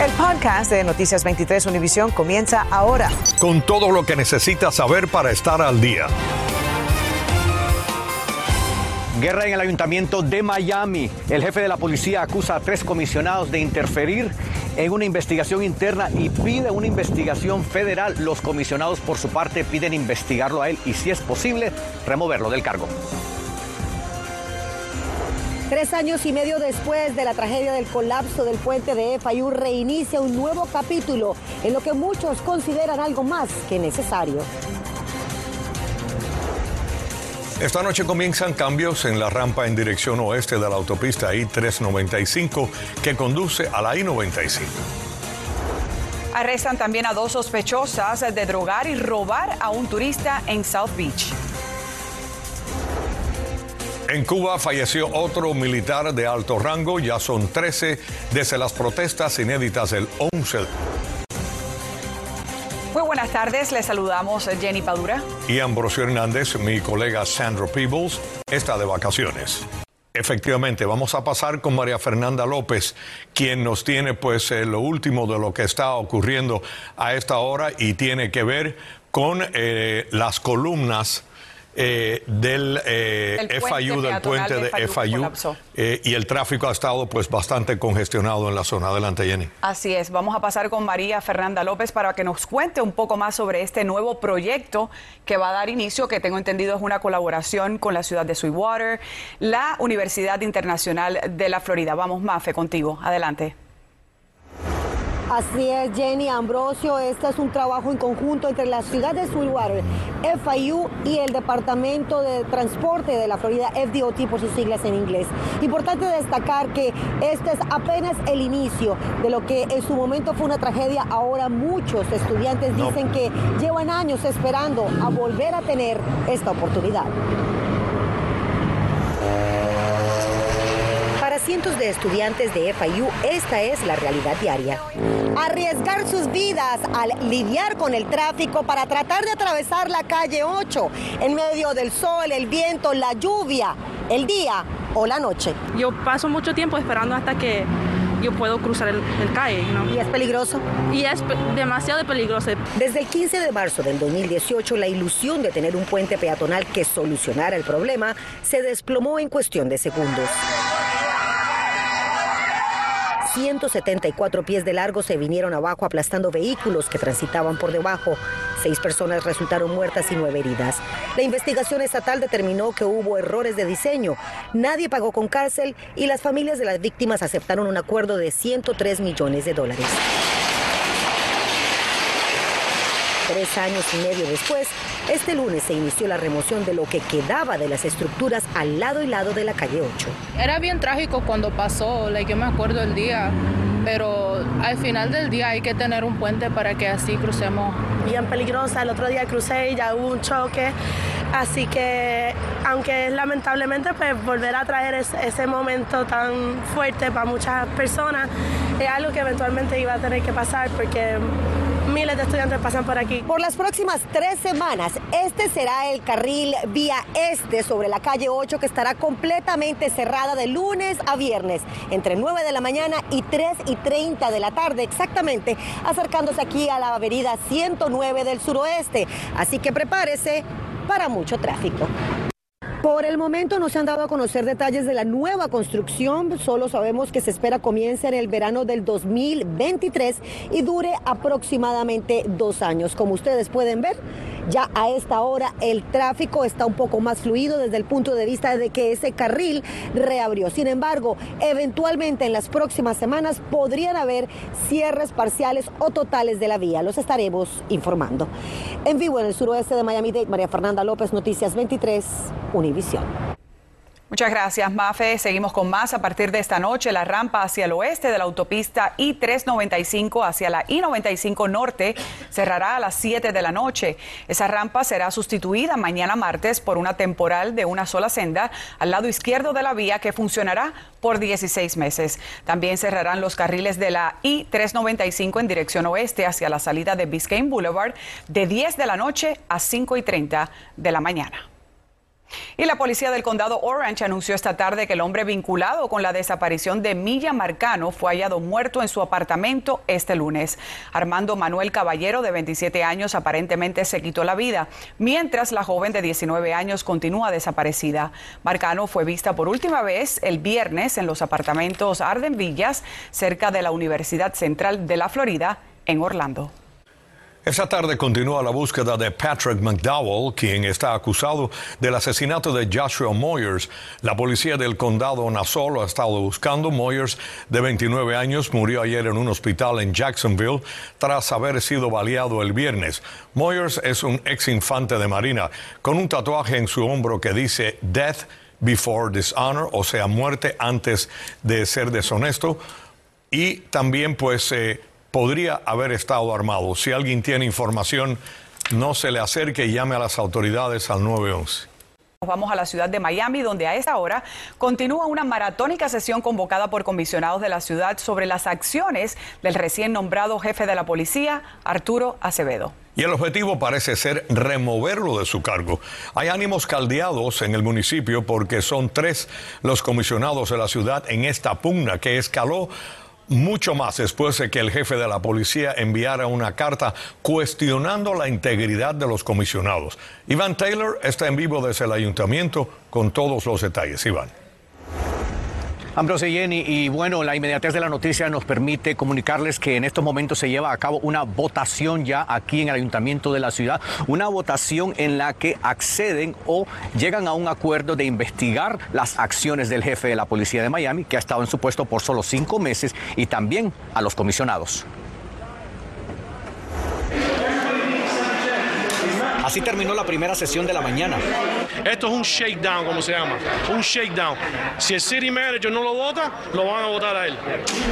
El podcast de Noticias 23 Univisión comienza ahora. Con todo lo que necesitas saber para estar al día. Guerra en el ayuntamiento de Miami. El jefe de la policía acusa a tres comisionados de interferir en una investigación interna y pide una investigación federal. Los comisionados, por su parte, piden investigarlo a él y, si es posible, removerlo del cargo. Tres años y medio después de la tragedia del colapso del puente de FIU, reinicia un nuevo capítulo en lo que muchos consideran algo más que necesario. Esta noche comienzan cambios en la rampa en dirección oeste de la autopista I-395 que conduce a la I-95. Arrestan también a dos sospechosas de drogar y robar a un turista en South Beach. En Cuba falleció otro militar de alto rango, ya son 13 desde las protestas inéditas del 11. Muy buenas tardes, les saludamos Jenny Padura. Y Ambrosio Hernández, mi colega Sandro Peebles, está de vacaciones. Efectivamente, vamos a pasar con María Fernanda López, quien nos tiene pues eh, lo último de lo que está ocurriendo a esta hora y tiene que ver con eh, las columnas eh, del eh, FIU, del puente de FIU, eh, y el tráfico ha estado pues bastante congestionado en la zona. Adelante, Jenny. Así es, vamos a pasar con María Fernanda López para que nos cuente un poco más sobre este nuevo proyecto que va a dar inicio, que tengo entendido es una colaboración con la ciudad de Sweetwater, la Universidad Internacional de la Florida. Vamos, Mafe, contigo. Adelante. Así es, Jenny Ambrosio. Este es un trabajo en conjunto entre la ciudad de Sweetwater, FIU y el Departamento de Transporte de la Florida, FDOT por sus siglas en inglés. Importante destacar que este es apenas el inicio de lo que en su momento fue una tragedia. Ahora muchos estudiantes dicen que llevan años esperando a volver a tener esta oportunidad. Para cientos de estudiantes de FIU, esta es la realidad diaria. Arriesgar sus vidas al lidiar con el tráfico para tratar de atravesar la calle 8 en medio del sol, el viento, la lluvia, el día o la noche. Yo paso mucho tiempo esperando hasta que yo puedo cruzar el, el calle. ¿no? ¿Y es peligroso? Y es pe- demasiado peligroso. Desde el 15 de marzo del 2018, la ilusión de tener un puente peatonal que solucionara el problema se desplomó en cuestión de segundos. 174 pies de largo se vinieron abajo aplastando vehículos que transitaban por debajo. Seis personas resultaron muertas y nueve heridas. La investigación estatal determinó que hubo errores de diseño. Nadie pagó con cárcel y las familias de las víctimas aceptaron un acuerdo de 103 millones de dólares. Tres años y medio después, este lunes se inició la remoción de lo que quedaba de las estructuras al lado y lado de la calle 8. Era bien trágico cuando pasó, like, yo me acuerdo el día, pero al final del día hay que tener un puente para que así crucemos. bien peligrosa. El otro día crucé y ya hubo un choque. Así que, aunque lamentablemente pues volver a traer es- ese momento tan fuerte para muchas personas, es algo que eventualmente iba a tener que pasar porque miles de estudiantes pasan por aquí. Por las próximas tres semanas, este será el carril vía este sobre la calle 8 que estará completamente cerrada de lunes a viernes, entre 9 de la mañana y 3 y 30 de la tarde, exactamente, acercándose aquí a la avenida 109 del suroeste. Así que prepárese para mucho tráfico. Por el momento no se han dado a conocer detalles de la nueva construcción, solo sabemos que se espera comience en el verano del 2023 y dure aproximadamente dos años. Como ustedes pueden ver, ya a esta hora el tráfico está un poco más fluido desde el punto de vista de que ese carril reabrió. Sin embargo, eventualmente en las próximas semanas podrían haber cierres parciales o totales de la vía. Los estaremos informando. En vivo en el suroeste de Miami-Dade, María Fernanda López, Noticias 23, Univisión. Muchas gracias, Mafe. Seguimos con más. A partir de esta noche, la rampa hacia el oeste de la autopista I-395 hacia la I-95 norte cerrará a las 7 de la noche. Esa rampa será sustituida mañana martes por una temporal de una sola senda al lado izquierdo de la vía que funcionará por 16 meses. También cerrarán los carriles de la I-395 en dirección oeste hacia la salida de Biscayne Boulevard de 10 de la noche a 5 y 30 de la mañana. Y la policía del condado Orange anunció esta tarde que el hombre vinculado con la desaparición de Milla Marcano fue hallado muerto en su apartamento este lunes. Armando Manuel Caballero, de 27 años, aparentemente se quitó la vida, mientras la joven de 19 años continúa desaparecida. Marcano fue vista por última vez el viernes en los apartamentos Arden Villas, cerca de la Universidad Central de la Florida, en Orlando. Esta tarde continúa la búsqueda de Patrick McDowell, quien está acusado del asesinato de Joshua Moyers. La policía del condado Nassau lo ha estado buscando. Moyers, de 29 años, murió ayer en un hospital en Jacksonville tras haber sido baleado el viernes. Moyers es un ex infante de Marina con un tatuaje en su hombro que dice Death Before Dishonor, o sea, muerte antes de ser deshonesto. Y también, pues, eh, podría haber estado armado. Si alguien tiene información, no se le acerque y llame a las autoridades al 911. Vamos a la ciudad de Miami, donde a esta hora continúa una maratónica sesión convocada por comisionados de la ciudad sobre las acciones del recién nombrado jefe de la policía, Arturo Acevedo. Y el objetivo parece ser removerlo de su cargo. Hay ánimos caldeados en el municipio porque son tres los comisionados de la ciudad en esta pugna que escaló mucho más después de que el jefe de la policía enviara una carta cuestionando la integridad de los comisionados. Iván Taylor está en vivo desde el ayuntamiento con todos los detalles. Iván. Ambrose Jenny, y bueno, la inmediatez de la noticia nos permite comunicarles que en estos momentos se lleva a cabo una votación ya aquí en el ayuntamiento de la ciudad, una votación en la que acceden o llegan a un acuerdo de investigar las acciones del jefe de la policía de Miami, que ha estado en su puesto por solo cinco meses, y también a los comisionados. Así terminó la primera sesión de la mañana. Esto es un shakedown, como se llama. Un shakedown. Si el city manager no lo vota, lo van a votar a él.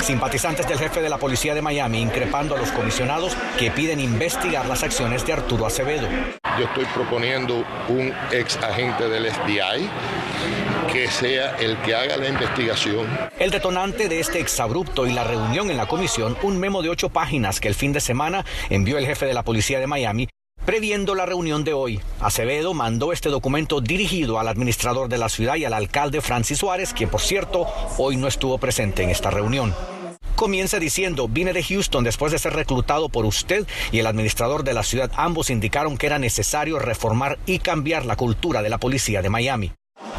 Simpatizantes del jefe de la policía de Miami increpando a los comisionados que piden investigar las acciones de Arturo Acevedo. Yo estoy proponiendo un ex agente del FBI que sea el que haga la investigación. El detonante de este exabrupto y la reunión en la comisión, un memo de ocho páginas que el fin de semana envió el jefe de la policía de Miami Previendo la reunión de hoy, Acevedo mandó este documento dirigido al administrador de la ciudad y al alcalde Francis Suárez, quien por cierto hoy no estuvo presente en esta reunión. Comienza diciendo, vine de Houston después de ser reclutado por usted y el administrador de la ciudad. Ambos indicaron que era necesario reformar y cambiar la cultura de la policía de Miami.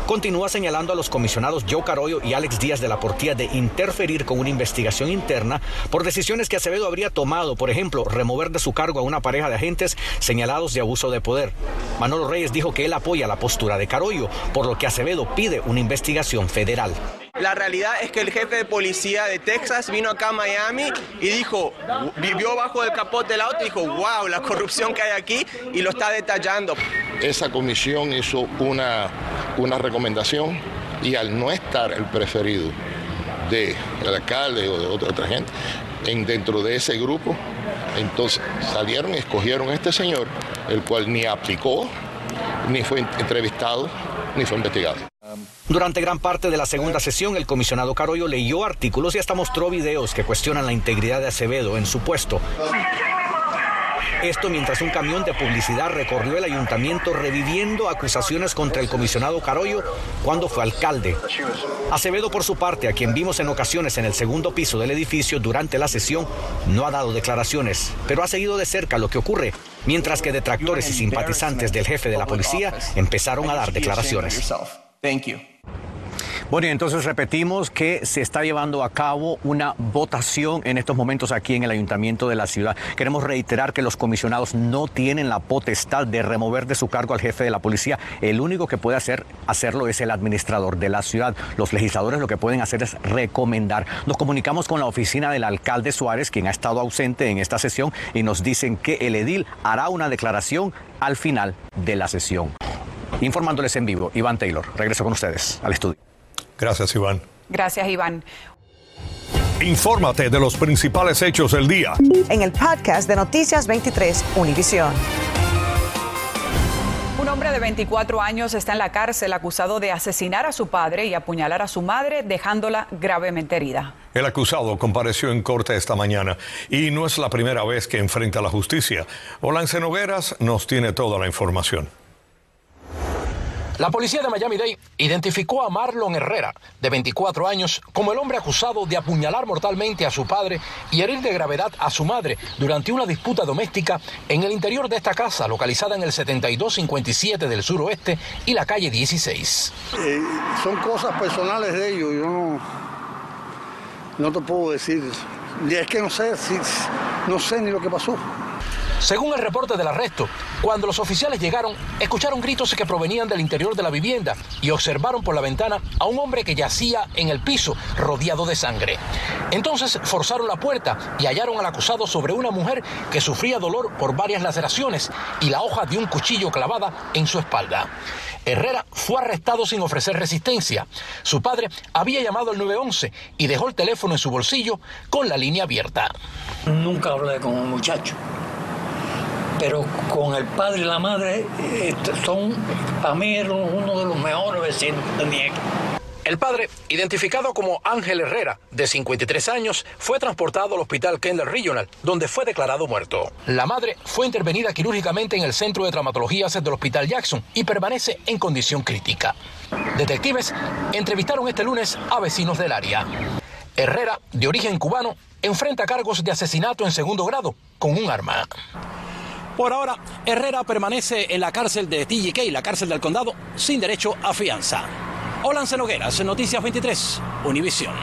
Continúa señalando a los comisionados Joe Carollo y Alex Díaz de la Portilla de interferir con una investigación interna por decisiones que Acevedo habría tomado, por ejemplo, remover de su cargo a una pareja de agentes señalados de abuso de poder. Manolo Reyes dijo que él apoya la postura de Carollo, por lo que Acevedo pide una investigación federal. La realidad es que el jefe de policía de Texas vino acá a Miami y dijo, vivió bajo el capot del auto y dijo, wow, la corrupción que hay aquí y lo está detallando. Esa comisión hizo una, una recomendación y al no estar el preferido del alcalde o de otra, otra gente en, dentro de ese grupo, entonces salieron y escogieron este señor, el cual ni aplicó, ni fue entrevistado, ni fue investigado. Durante gran parte de la segunda sesión, el comisionado Carollo leyó artículos y hasta mostró videos que cuestionan la integridad de Acevedo en su puesto. Esto mientras un camión de publicidad recorrió el ayuntamiento reviviendo acusaciones contra el comisionado Carollo cuando fue alcalde. Acevedo, por su parte, a quien vimos en ocasiones en el segundo piso del edificio durante la sesión, no ha dado declaraciones, pero ha seguido de cerca lo que ocurre, mientras que detractores y simpatizantes del jefe de la policía empezaron a dar declaraciones. Bueno, y entonces repetimos que se está llevando a cabo una votación en estos momentos aquí en el ayuntamiento de la ciudad. Queremos reiterar que los comisionados no tienen la potestad de remover de su cargo al jefe de la policía. El único que puede hacer, hacerlo es el administrador de la ciudad. Los legisladores lo que pueden hacer es recomendar. Nos comunicamos con la oficina del alcalde Suárez, quien ha estado ausente en esta sesión, y nos dicen que el edil hará una declaración al final de la sesión. Informándoles en vivo, Iván Taylor. Regreso con ustedes al estudio. Gracias, Iván. Gracias, Iván. Infórmate de los principales hechos del día. En el podcast de Noticias 23, Univisión. Un hombre de 24 años está en la cárcel acusado de asesinar a su padre y apuñalar a su madre dejándola gravemente herida. El acusado compareció en corte esta mañana y no es la primera vez que enfrenta la justicia. Olance Nogueras nos tiene toda la información. La policía de Miami-Dade identificó a Marlon Herrera, de 24 años, como el hombre acusado de apuñalar mortalmente a su padre y herir de gravedad a su madre durante una disputa doméstica en el interior de esta casa, localizada en el 7257 del suroeste y la calle 16. Eh, son cosas personales de ellos, yo no, no te puedo decir. Es que no sé, no sé ni lo que pasó. Según el reporte del arresto, cuando los oficiales llegaron, escucharon gritos que provenían del interior de la vivienda y observaron por la ventana a un hombre que yacía en el piso, rodeado de sangre. Entonces forzaron la puerta y hallaron al acusado sobre una mujer que sufría dolor por varias laceraciones y la hoja de un cuchillo clavada en su espalda. Herrera fue arrestado sin ofrecer resistencia. Su padre había llamado al 911 y dejó el teléfono en su bolsillo con la línea abierta. Nunca hablé con un muchacho pero con el padre y la madre eh, son para mí uno de los mejores vecinos de Nieca. El padre, identificado como Ángel Herrera, de 53 años, fue transportado al hospital Kendall Regional, donde fue declarado muerto. La madre fue intervenida quirúrgicamente en el centro de traumatologías del hospital Jackson y permanece en condición crítica. Detectives entrevistaron este lunes a vecinos del área. Herrera, de origen cubano, enfrenta cargos de asesinato en segundo grado con un arma. Por ahora, Herrera permanece en la cárcel de TGK, la cárcel del condado, sin derecho a fianza. Olance Nogueras, Noticias 23, Univisión.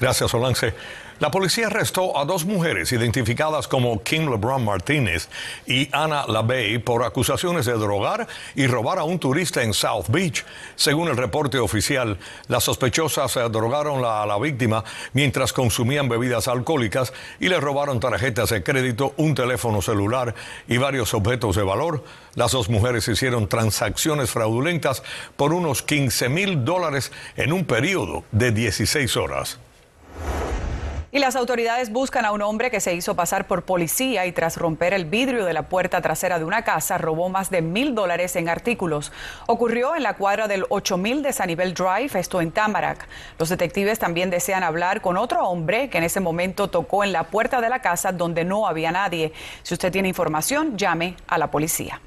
Gracias, Olance. La policía arrestó a dos mujeres identificadas como Kim LeBron Martínez y Ana LaBey por acusaciones de drogar y robar a un turista en South Beach. Según el reporte oficial, las sospechosas drogaron a la víctima mientras consumían bebidas alcohólicas y le robaron tarjetas de crédito, un teléfono celular y varios objetos de valor. Las dos mujeres hicieron transacciones fraudulentas por unos 15 mil dólares en un periodo de 16 horas. Y las autoridades buscan a un hombre que se hizo pasar por policía y tras romper el vidrio de la puerta trasera de una casa robó más de mil dólares en artículos. Ocurrió en la cuadra del 8000 de Sanibel Drive, esto en Tamarack. Los detectives también desean hablar con otro hombre que en ese momento tocó en la puerta de la casa donde no había nadie. Si usted tiene información, llame a la policía.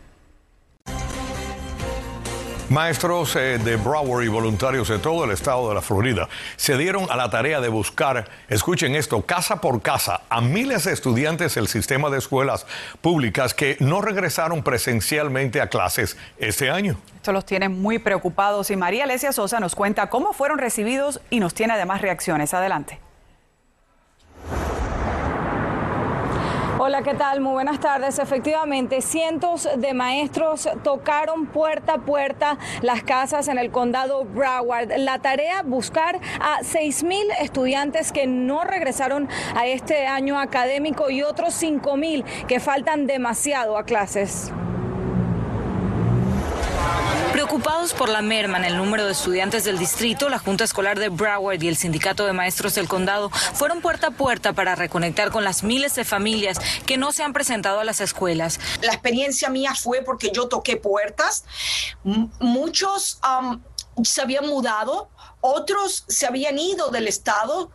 Maestros eh, de Broward y voluntarios de todo el estado de la Florida se dieron a la tarea de buscar, escuchen esto, casa por casa a miles de estudiantes del sistema de escuelas públicas que no regresaron presencialmente a clases este año. Esto los tiene muy preocupados y María Alesia Sosa nos cuenta cómo fueron recibidos y nos tiene además reacciones. Adelante. Hola, ¿qué tal? Muy buenas tardes. Efectivamente, cientos de maestros tocaron puerta a puerta las casas en el condado Broward. La tarea, buscar a 6.000 estudiantes que no regresaron a este año académico y otros 5.000 que faltan demasiado a clases. Preocupados por la merma en el número de estudiantes del distrito, la Junta Escolar de Broward y el Sindicato de Maestros del Condado fueron puerta a puerta para reconectar con las miles de familias que no se han presentado a las escuelas. La experiencia mía fue porque yo toqué puertas. muchos se habían mudado, otros se habían ido del estado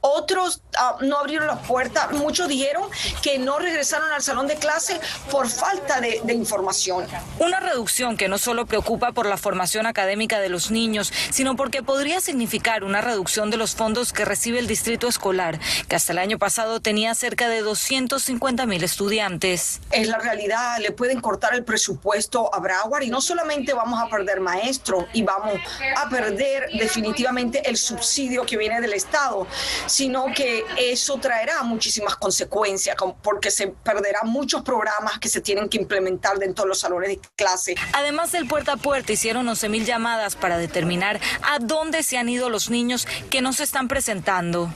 otros ah, no abrieron la puerta, muchos dijeron que no regresaron al salón de clase por falta de, de, información. Una reducción que no solo preocupa por la formación académica de los niños, sino porque podría significar una reducción de los fondos que recibe el distrito escolar, que hasta el año pasado tenía cerca de 250 mil estudiantes. Es la realidad, le pueden cortar el presupuesto a Broward y no solamente vamos a perder maestros y vamos a perder definitivamente el subsidio que viene del Estado sino que eso traerá muchísimas consecuencias, porque se perderán muchos programas que se tienen que implementar dentro de los salones de clase. Además del puerta a puerta, hicieron 11 mil llamadas para determinar a dónde se han ido los niños que no se están presentando.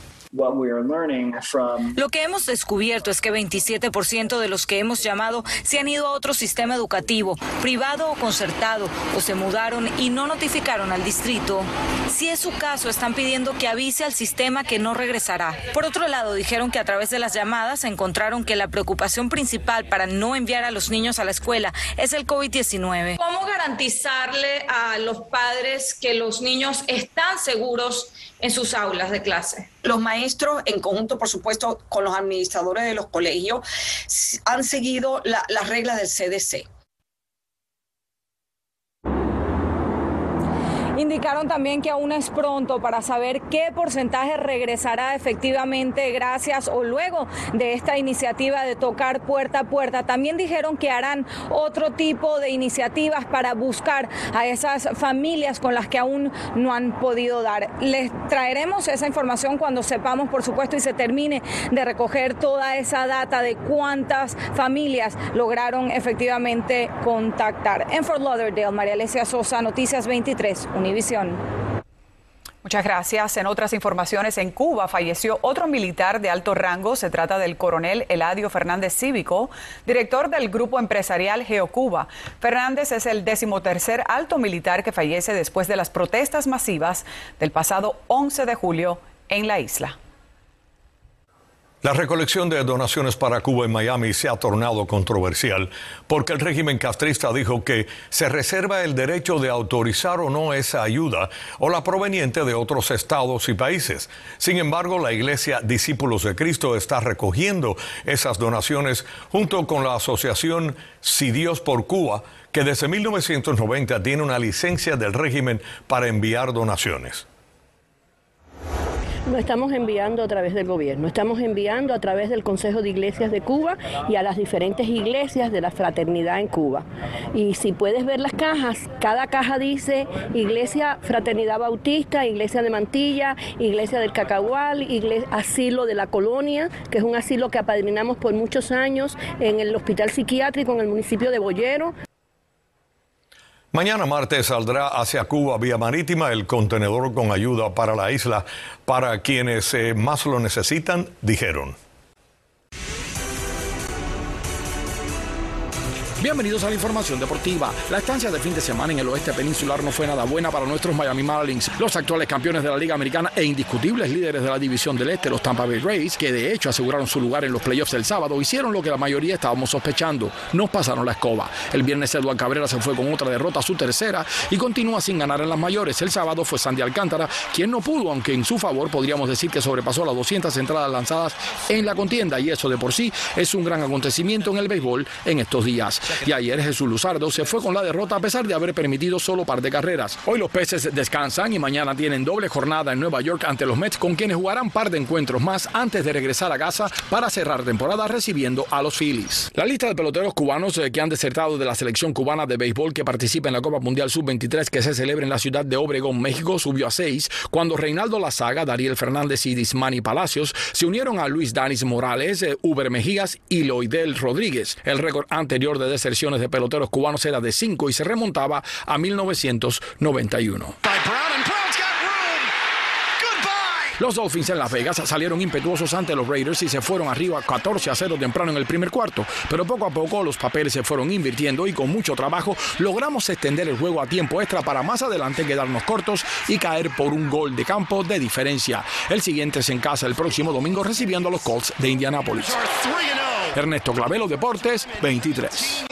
Lo que hemos descubierto es que 27% de los que hemos llamado se han ido a otro sistema educativo, privado o concertado, o se mudaron y no notificaron al distrito. Si es su caso, están pidiendo que avise al sistema que no regresará. Por otro lado, dijeron que a través de las llamadas encontraron que la preocupación principal para no enviar a los niños a la escuela es el COVID-19. ¿Cómo garantizarle a los padres que los niños están seguros en sus aulas de clase? Los maestros, en conjunto, por supuesto, con los administradores de los colegios, han seguido las reglas del CDC. Indicaron también que aún es pronto para saber qué porcentaje regresará efectivamente gracias o luego de esta iniciativa de tocar puerta a puerta. También dijeron que harán otro tipo de iniciativas para buscar a esas familias con las que aún no han podido dar. Les traeremos esa información cuando sepamos, por supuesto, y se termine de recoger toda esa data de cuántas familias lograron efectivamente contactar. En Fort Lauderdale, María Alesia Sosa, Noticias 23, Muchas gracias. En otras informaciones, en Cuba falleció otro militar de alto rango. Se trata del coronel Eladio Fernández Cívico, director del grupo empresarial GeoCuba. Fernández es el decimotercer alto militar que fallece después de las protestas masivas del pasado 11 de julio en la isla. La recolección de donaciones para Cuba en Miami se ha tornado controversial porque el régimen castrista dijo que se reserva el derecho de autorizar o no esa ayuda o la proveniente de otros estados y países. Sin embargo, la Iglesia Discípulos de Cristo está recogiendo esas donaciones junto con la asociación Si Dios por Cuba, que desde 1990 tiene una licencia del régimen para enviar donaciones. No estamos enviando a través del gobierno, estamos enviando a través del Consejo de Iglesias de Cuba y a las diferentes iglesias de la fraternidad en Cuba. Y si puedes ver las cajas, cada caja dice Iglesia Fraternidad Bautista, Iglesia de Mantilla, Iglesia del Cacahual, Asilo de la Colonia, que es un asilo que apadrinamos por muchos años en el Hospital Psiquiátrico en el municipio de Boyero. Mañana martes saldrá hacia Cuba vía marítima el contenedor con ayuda para la isla para quienes eh, más lo necesitan, dijeron. Bienvenidos a la información deportiva. La estancia de fin de semana en el oeste peninsular no fue nada buena para nuestros Miami Marlins, los actuales campeones de la Liga Americana e indiscutibles líderes de la división del este, los Tampa Bay Rays, que de hecho aseguraron su lugar en los playoffs el sábado, hicieron lo que la mayoría estábamos sospechando, nos pasaron la escoba. El viernes Eduardo Cabrera se fue con otra derrota, su tercera, y continúa sin ganar en las mayores. El sábado fue Sandy Alcántara, quien no pudo, aunque en su favor podríamos decir que sobrepasó las 200 entradas lanzadas en la contienda, y eso de por sí es un gran acontecimiento en el béisbol en estos días. Y ayer Jesús Luzardo se fue con la derrota a pesar de haber permitido solo par de carreras. Hoy los peces descansan y mañana tienen doble jornada en Nueva York ante los Mets con quienes jugarán par de encuentros más antes de regresar a casa para cerrar temporada recibiendo a los Phillies. La lista de peloteros cubanos eh, que han desertado de la selección cubana de béisbol que participa en la Copa Mundial Sub-23 que se celebra en la ciudad de Obregón, México, subió a seis cuando Reinaldo Lazaga, Dariel Fernández y Dismani Palacios se unieron a Luis Danis Morales, eh, Uber Mejías y Loidel Rodríguez. El récord anterior de deserciones de peloteros cubanos era de 5 y se remontaba a 1991. Los Dolphins en Las Vegas salieron impetuosos ante los Raiders y se fueron arriba 14 a 0 temprano en el primer cuarto, pero poco a poco los papeles se fueron invirtiendo y con mucho trabajo logramos extender el juego a tiempo extra para más adelante quedarnos cortos y caer por un gol de campo de diferencia. El siguiente es en casa el próximo domingo recibiendo a los Colts de Indianápolis. Ernesto Clavelo Deportes 23.